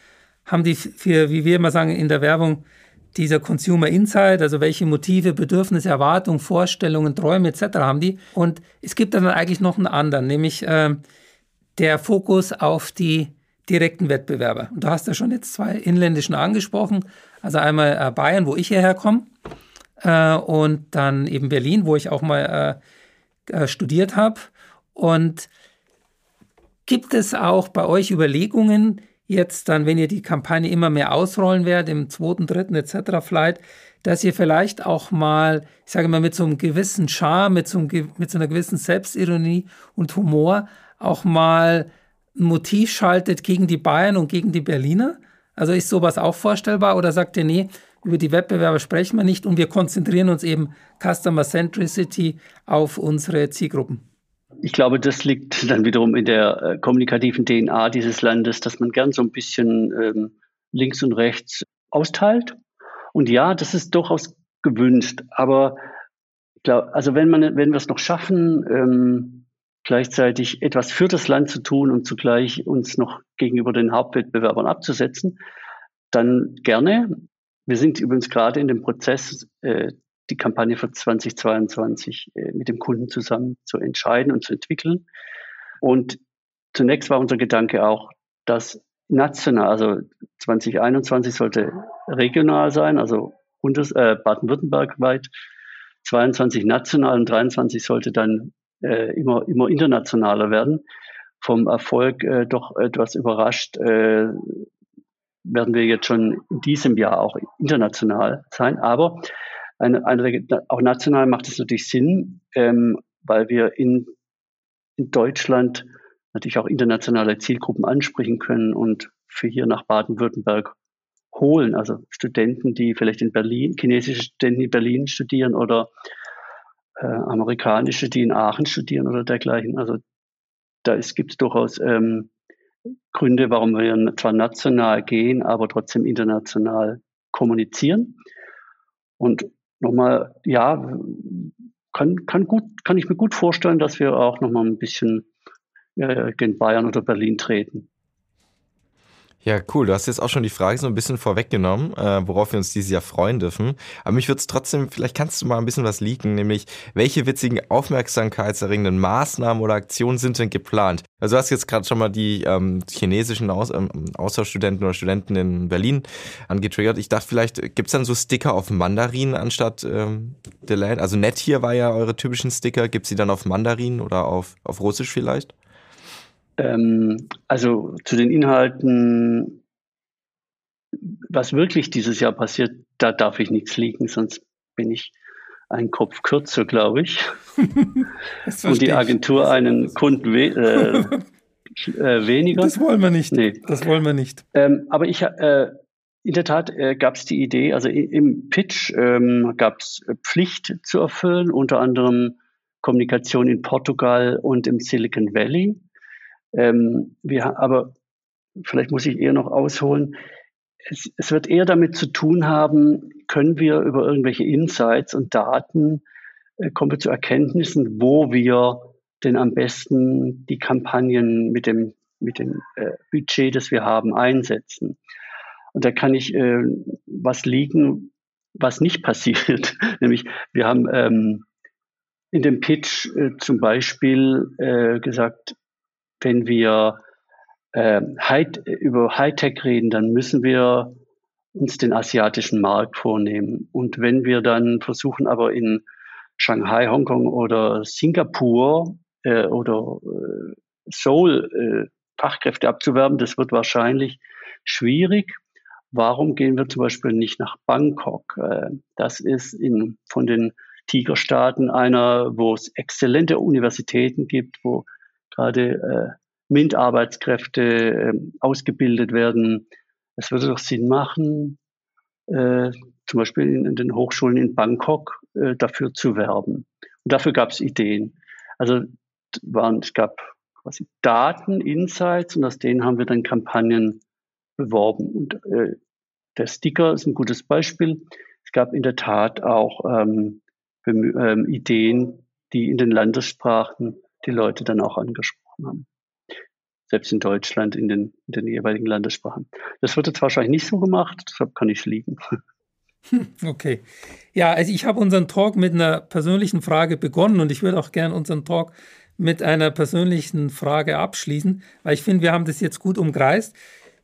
haben die für, wie wir immer sagen in der Werbung, dieser Consumer Insight, also welche Motive, Bedürfnisse, Erwartungen, Vorstellungen, Träume etc. haben die. Und es gibt dann eigentlich noch einen anderen, nämlich äh, der Fokus auf die direkten Wettbewerber. Und du hast ja schon jetzt zwei inländischen angesprochen, also einmal äh, Bayern, wo ich hierher komme, äh, und dann eben Berlin, wo ich auch mal äh, äh, studiert habe. Und Gibt es auch bei euch Überlegungen, jetzt dann, wenn ihr die Kampagne immer mehr ausrollen werdet, im zweiten, dritten etc. vielleicht, dass ihr vielleicht auch mal, ich sage mal, mit so einem gewissen Charme, mit so, einem, mit so einer gewissen Selbstironie und Humor auch mal ein Motiv schaltet gegen die Bayern und gegen die Berliner? Also ist sowas auch vorstellbar oder sagt ihr, nee, über die Wettbewerber sprechen wir nicht und wir konzentrieren uns eben Customer Centricity auf unsere Zielgruppen? Ich glaube, das liegt dann wiederum in der äh, kommunikativen DNA dieses Landes, dass man gern so ein bisschen ähm, links und rechts austeilt. Und ja, das ist durchaus gewünscht. Aber glaub, also wenn man, wenn wir es noch schaffen, ähm, gleichzeitig etwas für das Land zu tun und zugleich uns noch gegenüber den Hauptwettbewerbern abzusetzen, dann gerne. Wir sind übrigens gerade in dem Prozess, äh, die Kampagne für 2022 äh, mit dem Kunden zusammen zu entscheiden und zu entwickeln. Und zunächst war unser Gedanke auch, dass national, also 2021 sollte regional sein, also äh, Baden-Württemberg weit, 22 national und 23 sollte dann äh, immer, immer internationaler werden. Vom Erfolg äh, doch etwas überrascht äh, werden wir jetzt schon in diesem Jahr auch international sein. Aber eine, eine, auch national macht es natürlich Sinn, ähm, weil wir in, in Deutschland natürlich auch internationale Zielgruppen ansprechen können und für hier nach Baden-Württemberg holen. Also Studenten, die vielleicht in Berlin, chinesische Studenten in Berlin studieren oder äh, amerikanische, die in Aachen studieren oder dergleichen. Also da gibt es durchaus ähm, Gründe, warum wir zwar national gehen, aber trotzdem international kommunizieren. Und nochmal, ja, kann, kann, gut, kann ich mir gut vorstellen, dass wir auch nochmal ein bisschen äh, gegen Bayern oder Berlin treten. Ja, cool. Du hast jetzt auch schon die Frage so ein bisschen vorweggenommen, äh, worauf wir uns dieses Jahr freuen dürfen. Aber mich würde es trotzdem, vielleicht kannst du mal ein bisschen was leaken, nämlich welche witzigen aufmerksamkeitserregenden Maßnahmen oder Aktionen sind denn geplant? Also du hast jetzt gerade schon mal die ähm, chinesischen Aus ähm, Austauschstudenten oder Studenten in Berlin angetriggert. Ich dachte, vielleicht gibt es dann so Sticker auf Mandarin anstatt ähm, der Land. Also nett hier war ja eure typischen Sticker. Gibt es die dann auf Mandarin oder auf, auf Russisch vielleicht? Ähm, also zu den Inhalten, was wirklich dieses Jahr passiert, da darf ich nichts liegen, sonst bin ich ein Kopf kürzer, glaube ich. Und die Agentur einen Kunden we äh, äh, weniger. Das wollen wir nicht. Nee. Das wollen wir nicht. Ähm, aber ich, äh, in der Tat äh, gab es die Idee, also im Pitch ähm, gab es Pflicht zu erfüllen, unter anderem Kommunikation in Portugal und im Silicon Valley. Ähm, wir, aber vielleicht muss ich eher noch ausholen. Es, es wird eher damit zu tun haben, können wir über irgendwelche Insights und Daten äh, kommen wir zu Erkenntnissen, wo wir denn am besten die Kampagnen mit dem, mit dem äh, Budget, das wir haben, einsetzen. Und da kann ich äh, was liegen, was nicht passiert. Nämlich, wir haben ähm, in dem Pitch äh, zum Beispiel äh, gesagt, wenn wir äh, High, über Hightech reden, dann müssen wir uns den asiatischen Markt vornehmen. Und wenn wir dann versuchen, aber in Shanghai, Hongkong oder Singapur äh, oder äh, Seoul äh, Fachkräfte abzuwerben, das wird wahrscheinlich schwierig. Warum gehen wir zum Beispiel nicht nach Bangkok? Äh, das ist in, von den Tigerstaaten einer, wo es exzellente Universitäten gibt, wo gerade äh, MINT-Arbeitskräfte äh, ausgebildet werden. Es würde doch Sinn machen, äh, zum Beispiel in, in, den Hochschulen in Bangkok äh, dafür zu werben. Und dafür gab es Ideen. Also waren, es gab quasi Daten, Insights und aus denen haben wir dann Kampagnen beworben. Und äh, der Sticker ist ein gutes Beispiel. Es gab in der Tat auch ähm, ähm, Ideen, die in den Landessprachen die Leute dann auch angesprochen haben. Selbst in Deutschland in den, in den jeweiligen Landessprachen. Das wird jetzt wahrscheinlich nicht so gemacht, deshalb kann ich liegen. Okay. Ja, also ich habe unseren Talk mit einer persönlichen Frage begonnen und ich würde auch gerne unseren Talk mit einer persönlichen Frage abschließen, weil ich finde, wir haben das jetzt gut umkreist.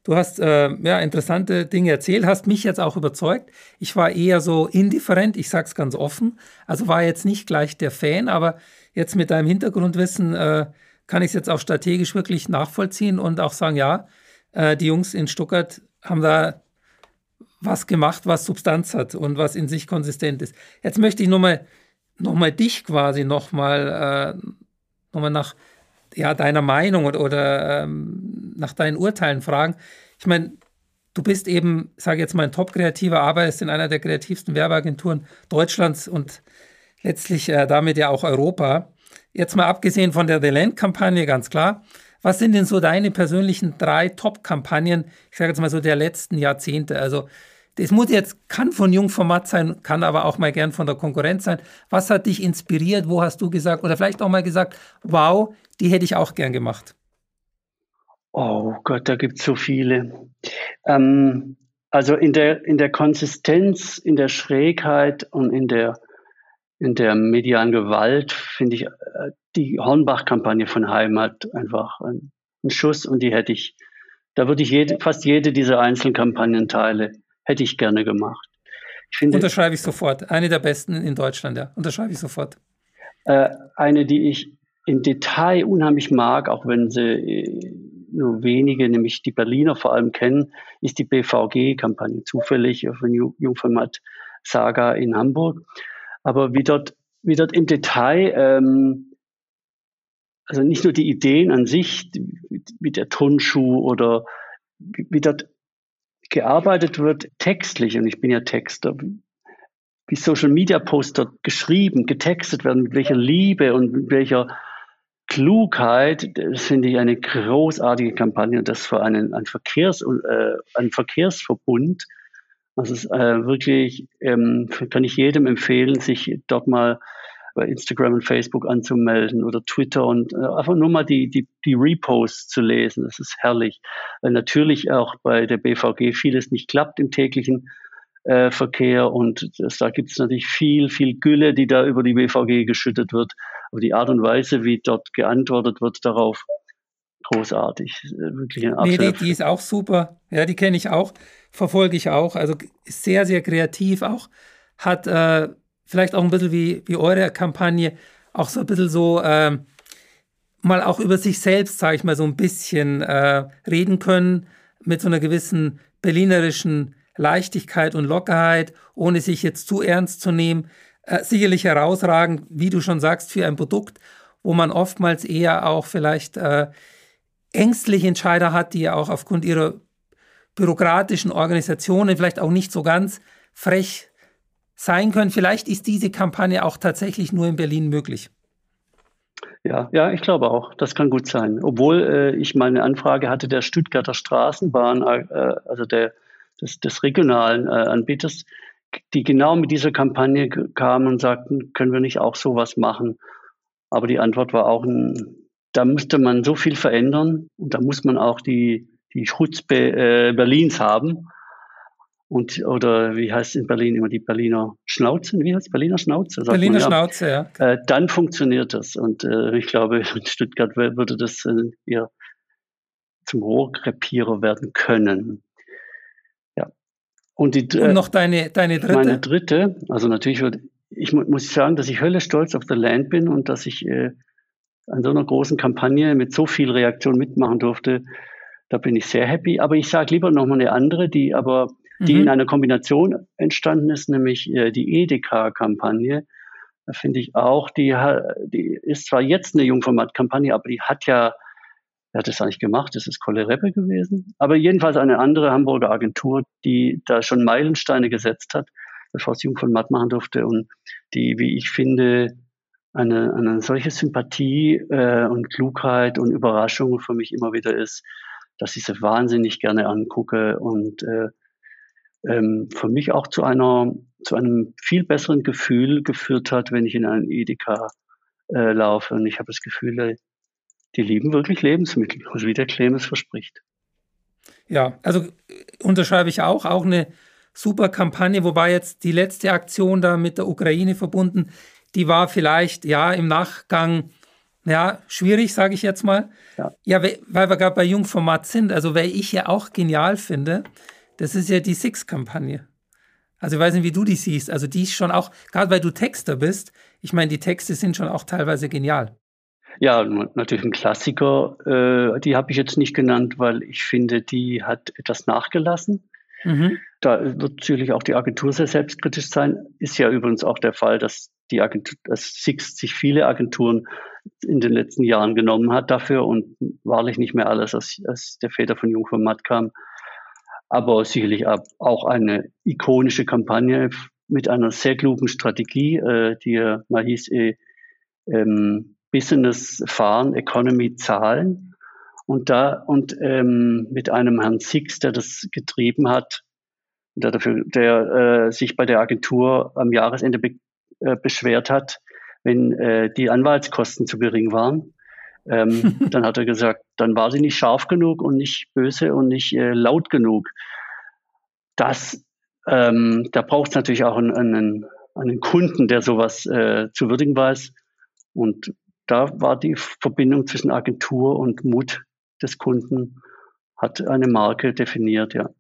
Du hast äh, ja, interessante Dinge erzählt, hast mich jetzt auch überzeugt. Ich war eher so indifferent, ich sage es ganz offen. Also war jetzt nicht gleich der Fan, aber jetzt mit deinem Hintergrundwissen äh, kann ich es jetzt auch strategisch wirklich nachvollziehen und auch sagen, ja, äh, die Jungs in Stuttgart haben da was gemacht, was Substanz hat und was in sich konsistent ist. Jetzt möchte ich nochmal noch mal dich quasi nochmal äh, noch nach ja, deiner Meinung oder, oder ähm, nach deinen Urteilen fragen. Ich meine, du bist eben, sage jetzt mal, ein Top-Kreativer, arbeitest in einer der kreativsten Werbeagenturen Deutschlands und letztlich äh, damit ja auch Europa. Jetzt mal abgesehen von der The Land-Kampagne, ganz klar. Was sind denn so deine persönlichen drei Top-Kampagnen, ich sage jetzt mal so der letzten Jahrzehnte? Also das muss jetzt, kann von Jungformat sein, kann aber auch mal gern von der Konkurrenz sein. Was hat dich inspiriert? Wo hast du gesagt, oder vielleicht auch mal gesagt, wow, die hätte ich auch gern gemacht? Oh Gott, da gibt es so viele. Ähm, also in der, in der Konsistenz, in der Schrägheit und in der, in der medialen Gewalt finde ich äh, die Hornbach-Kampagne von Heimat einfach ein, ein, Schuss und die hätte ich, da würde ich jede, fast jede dieser einzelnen Kampagnenteile hätte ich gerne gemacht. Ich finde, Unterschreibe ich sofort. Eine der besten in Deutschland, ja. Unterschreibe ich sofort. Äh, eine, die ich im Detail unheimlich mag, auch wenn sie äh, nur wenige, nämlich die Berliner vor allem kennen, ist die BVG-Kampagne, zufällig auf ein Jungformat Saga in Hamburg. Aber wie dort, wie dort im Detail, ähm, also nicht nur die Ideen an sich, wie der Turnschuh oder wie, wie dort gearbeitet wird, textlich, und ich bin ja Texter, wie Social Media Poster geschrieben, getextet werden, mit welcher Liebe und mit welcher Klugheit, das finde ich eine großartige Kampagne das für einen, einen, Verkehrs, äh, einen Verkehrsverbund. Es ist äh, wirklich, ähm, kann ich jedem empfehlen, sich dort mal bei Instagram und Facebook anzumelden oder Twitter und äh, einfach nur mal die, die, die Reposts zu lesen. Das ist herrlich. Weil natürlich auch bei der BVG vieles nicht klappt im täglichen äh, Verkehr und das, da gibt es natürlich viel, viel Gülle, die da über die BVG geschüttet wird. Aber die Art und Weise, wie dort geantwortet wird darauf, großartig. Wirklich ein nee, die, die ist auch super. Ja, die kenne ich auch, verfolge ich auch. Also sehr, sehr kreativ auch. Hat äh, vielleicht auch ein bisschen wie, wie eure Kampagne, auch so ein bisschen so äh, mal auch über sich selbst, sage ich mal, so ein bisschen äh, reden können mit so einer gewissen berlinerischen Leichtigkeit und Lockerheit, ohne sich jetzt zu ernst zu nehmen. Äh, sicherlich herausragend, wie du schon sagst, für ein Produkt, wo man oftmals eher auch vielleicht äh, ängstliche Entscheider hat, die ja auch aufgrund ihrer bürokratischen Organisationen vielleicht auch nicht so ganz frech sein können. Vielleicht ist diese Kampagne auch tatsächlich nur in Berlin möglich. Ja, ja, ich glaube auch. Das kann gut sein. Obwohl äh, ich meine Anfrage hatte der Stuttgarter Straßenbahn, äh, also der des, des regionalen äh, Anbieters, die genau mit dieser Kampagne kamen und sagten, können wir nicht auch sowas machen? Aber die Antwort war auch, ein, da müsste man so viel verändern und da muss man auch die, die Chutzpe äh, Berlins haben. Und, oder wie heißt es in Berlin immer die Berliner Schnauze? Wie heißt es? Berliner Schnauze? Berliner man, ja. Schnauze, ja. Äh, dann funktioniert das. Und äh, ich glaube, in Stuttgart würde das äh, eher zum Rohrkrepierer werden können. Und, die, Und noch deine, deine dritte? Meine dritte, also natürlich würde ich muss sagen, dass ich höllisch stolz auf The Land bin und dass ich äh, an so einer großen Kampagne mit so viel Reaktion mitmachen durfte. Da bin ich sehr happy. Aber ich sage lieber noch mal eine andere, die aber die mhm. in einer Kombination entstanden ist, nämlich äh, die Edeka-Kampagne. Da finde ich auch, die, die ist zwar jetzt eine Jungformat-Kampagne, aber die hat ja Wer hat das eigentlich gemacht? Das ist Kolle Reppe gewesen. Aber jedenfalls eine andere Hamburger Agentur, die da schon Meilensteine gesetzt hat, bevor es Jung von Matt machen durfte und die, wie ich finde, eine, eine solche Sympathie äh, und Klugheit und Überraschung für mich immer wieder ist, dass ich sie wahnsinnig gerne angucke und äh, ähm, für mich auch zu einer zu einem viel besseren Gefühl geführt hat, wenn ich in einen Edeka äh, laufe. Und ich habe das Gefühl, die lieben wirklich Lebensmittel, also wie der Clemens verspricht. Ja, also unterschreibe ich auch, auch eine super Kampagne, wobei jetzt die letzte Aktion da mit der Ukraine verbunden, die war vielleicht ja im Nachgang ja schwierig, sage ich jetzt mal. Ja, ja weil wir gerade bei Jungformat sind, also wer ich ja auch genial finde, das ist ja die Six-Kampagne. Also ich weiß nicht, wie du die siehst. Also die ist schon auch, gerade weil du Texter bist, ich meine, die Texte sind schon auch teilweise genial. Ja, natürlich ein Klassiker. Äh, die habe ich jetzt nicht genannt, weil ich finde, die hat etwas nachgelassen. Mhm. Da wird natürlich auch die Agentur sehr selbstkritisch sein. Ist ja übrigens auch der Fall, dass die Agentur, dass sich viele Agenturen in den letzten Jahren genommen hat dafür und wahrlich nicht mehr alles, als, als der Väter von Jungfrau Matt kam. Aber sicherlich auch eine ikonische Kampagne mit einer sehr klugen Strategie, äh, die mal hieß äh, ähm, Business fahren, Economy zahlen. Und da und ähm, mit einem Herrn Six, der das getrieben hat, der dafür, der äh, sich bei der Agentur am Jahresende be äh, beschwert hat, wenn äh, die Anwaltskosten zu gering waren. Ähm, dann hat er gesagt, dann war sie nicht scharf genug und nicht böse und nicht äh, laut genug. Das, ähm, da braucht es natürlich auch einen, einen, einen, Kunden, der sowas äh, zu würdigen weiß. Und da war die Verbindung zwischen Agentur und Mut des Kunden, hat eine Marke definiert, ja.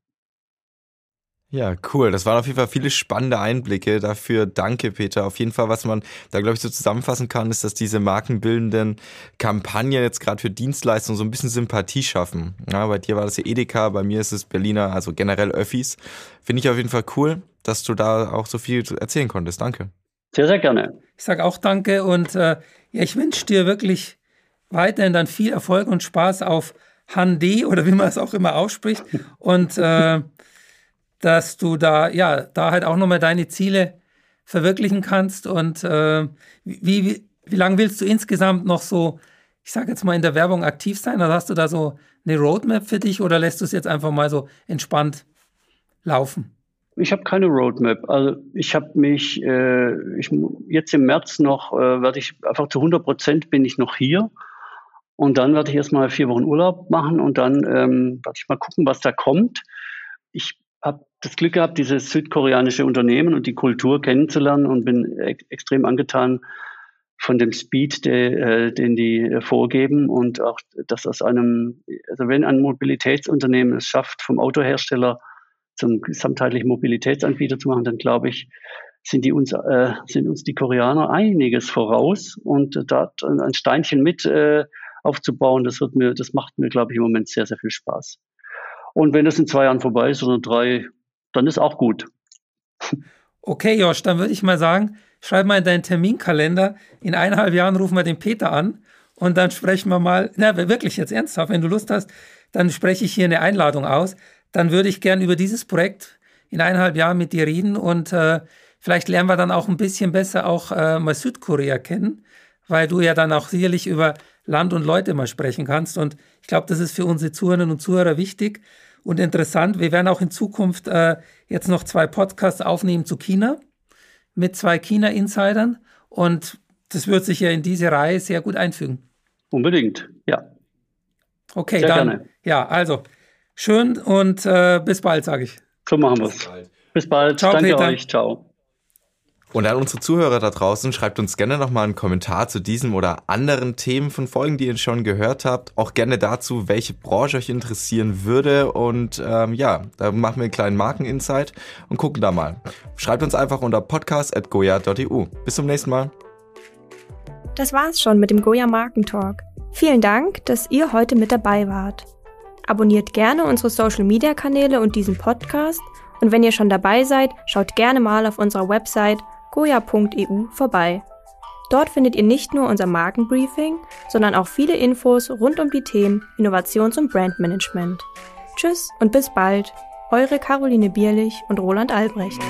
Ja, cool. Das waren auf jeden Fall viele spannende Einblicke. Dafür danke, Peter. Auf jeden Fall, was man da, glaube ich, so zusammenfassen kann, ist, dass diese markenbildenden Kampagnen jetzt gerade für Dienstleistungen so ein bisschen Sympathie schaffen. Ja, bei dir war das ja Edeka, bei mir ist es Berliner, also generell Öffis. Finde ich auf jeden Fall cool, dass du da auch so viel erzählen konntest. Danke. Sehr, sehr gerne. Ich sage auch danke und äh, ja, ich wünsche dir wirklich weiterhin dann viel Erfolg und Spaß auf Hande oder wie man es auch immer ausspricht. Und äh, dass du da, ja, da halt auch nochmal deine Ziele verwirklichen kannst. Und äh, wie, wie, wie lange willst du insgesamt noch so, ich sage jetzt mal, in der Werbung aktiv sein? Oder hast du da so eine Roadmap für dich oder lässt du es jetzt einfach mal so entspannt laufen? Ich habe keine Roadmap. Also ich habe mich äh, ich, jetzt im März noch, äh, werde ich einfach zu 100 Prozent bin ich noch hier. Und dann werde ich erstmal vier Wochen Urlaub machen und dann ähm, werde ich mal gucken, was da kommt. Ich habe das Glück gehabt, dieses südkoreanische Unternehmen und die Kultur kennenzulernen und bin e extrem angetan von dem Speed, de, äh, den die äh, vorgeben und auch, dass aus einem, also wenn ein Mobilitätsunternehmen es schafft, vom Autohersteller zum gesamtheitlichen Mobilitätsanbieter zu machen, dann glaube ich, sind, die uns, äh, sind uns die Koreaner einiges voraus und dort ein Steinchen mit äh, aufzubauen, das wird mir, das macht mir, glaube ich, im Moment sehr, sehr viel Spaß. Und wenn das in zwei Jahren vorbei ist oder drei, dann ist auch gut. Okay, Josh, dann würde ich mal sagen, schreib mal in deinen Terminkalender. In eineinhalb Jahren rufen wir den Peter an und dann sprechen wir mal, na, wirklich jetzt ernsthaft, wenn du Lust hast, dann spreche ich hier eine Einladung aus. Dann würde ich gern über dieses Projekt in eineinhalb Jahren mit dir reden und äh, vielleicht lernen wir dann auch ein bisschen besser auch äh, mal Südkorea kennen, weil du ja dann auch sicherlich über Land und Leute mal sprechen kannst. Und ich glaube, das ist für unsere Zuhörerinnen und Zuhörer wichtig und interessant. Wir werden auch in Zukunft äh, jetzt noch zwei Podcasts aufnehmen zu China mit zwei China-Insidern. Und das wird sich ja in diese Reihe sehr gut einfügen. Unbedingt, ja. Okay, sehr dann. Gerne. Ja, also schön und äh, bis bald, sage ich. So machen wir es. Bis bald. Ciao, Danke Peter. euch. Ciao. Und an unsere Zuhörer da draußen, schreibt uns gerne nochmal einen Kommentar zu diesem oder anderen Themen von Folgen, die ihr schon gehört habt. Auch gerne dazu, welche Branche euch interessieren würde. Und ähm, ja, da machen wir einen kleinen Markeninsight und gucken da mal. Schreibt uns einfach unter podcast.goya.eu. Bis zum nächsten Mal. Das war's schon mit dem Goya Markentalk. Vielen Dank, dass ihr heute mit dabei wart. Abonniert gerne unsere Social Media Kanäle und diesen Podcast. Und wenn ihr schon dabei seid, schaut gerne mal auf unserer Website goya.eu vorbei. Dort findet ihr nicht nur unser Markenbriefing, sondern auch viele Infos rund um die Themen Innovations- und Brandmanagement. Tschüss und bis bald, eure Caroline Bierlich und Roland Albrecht.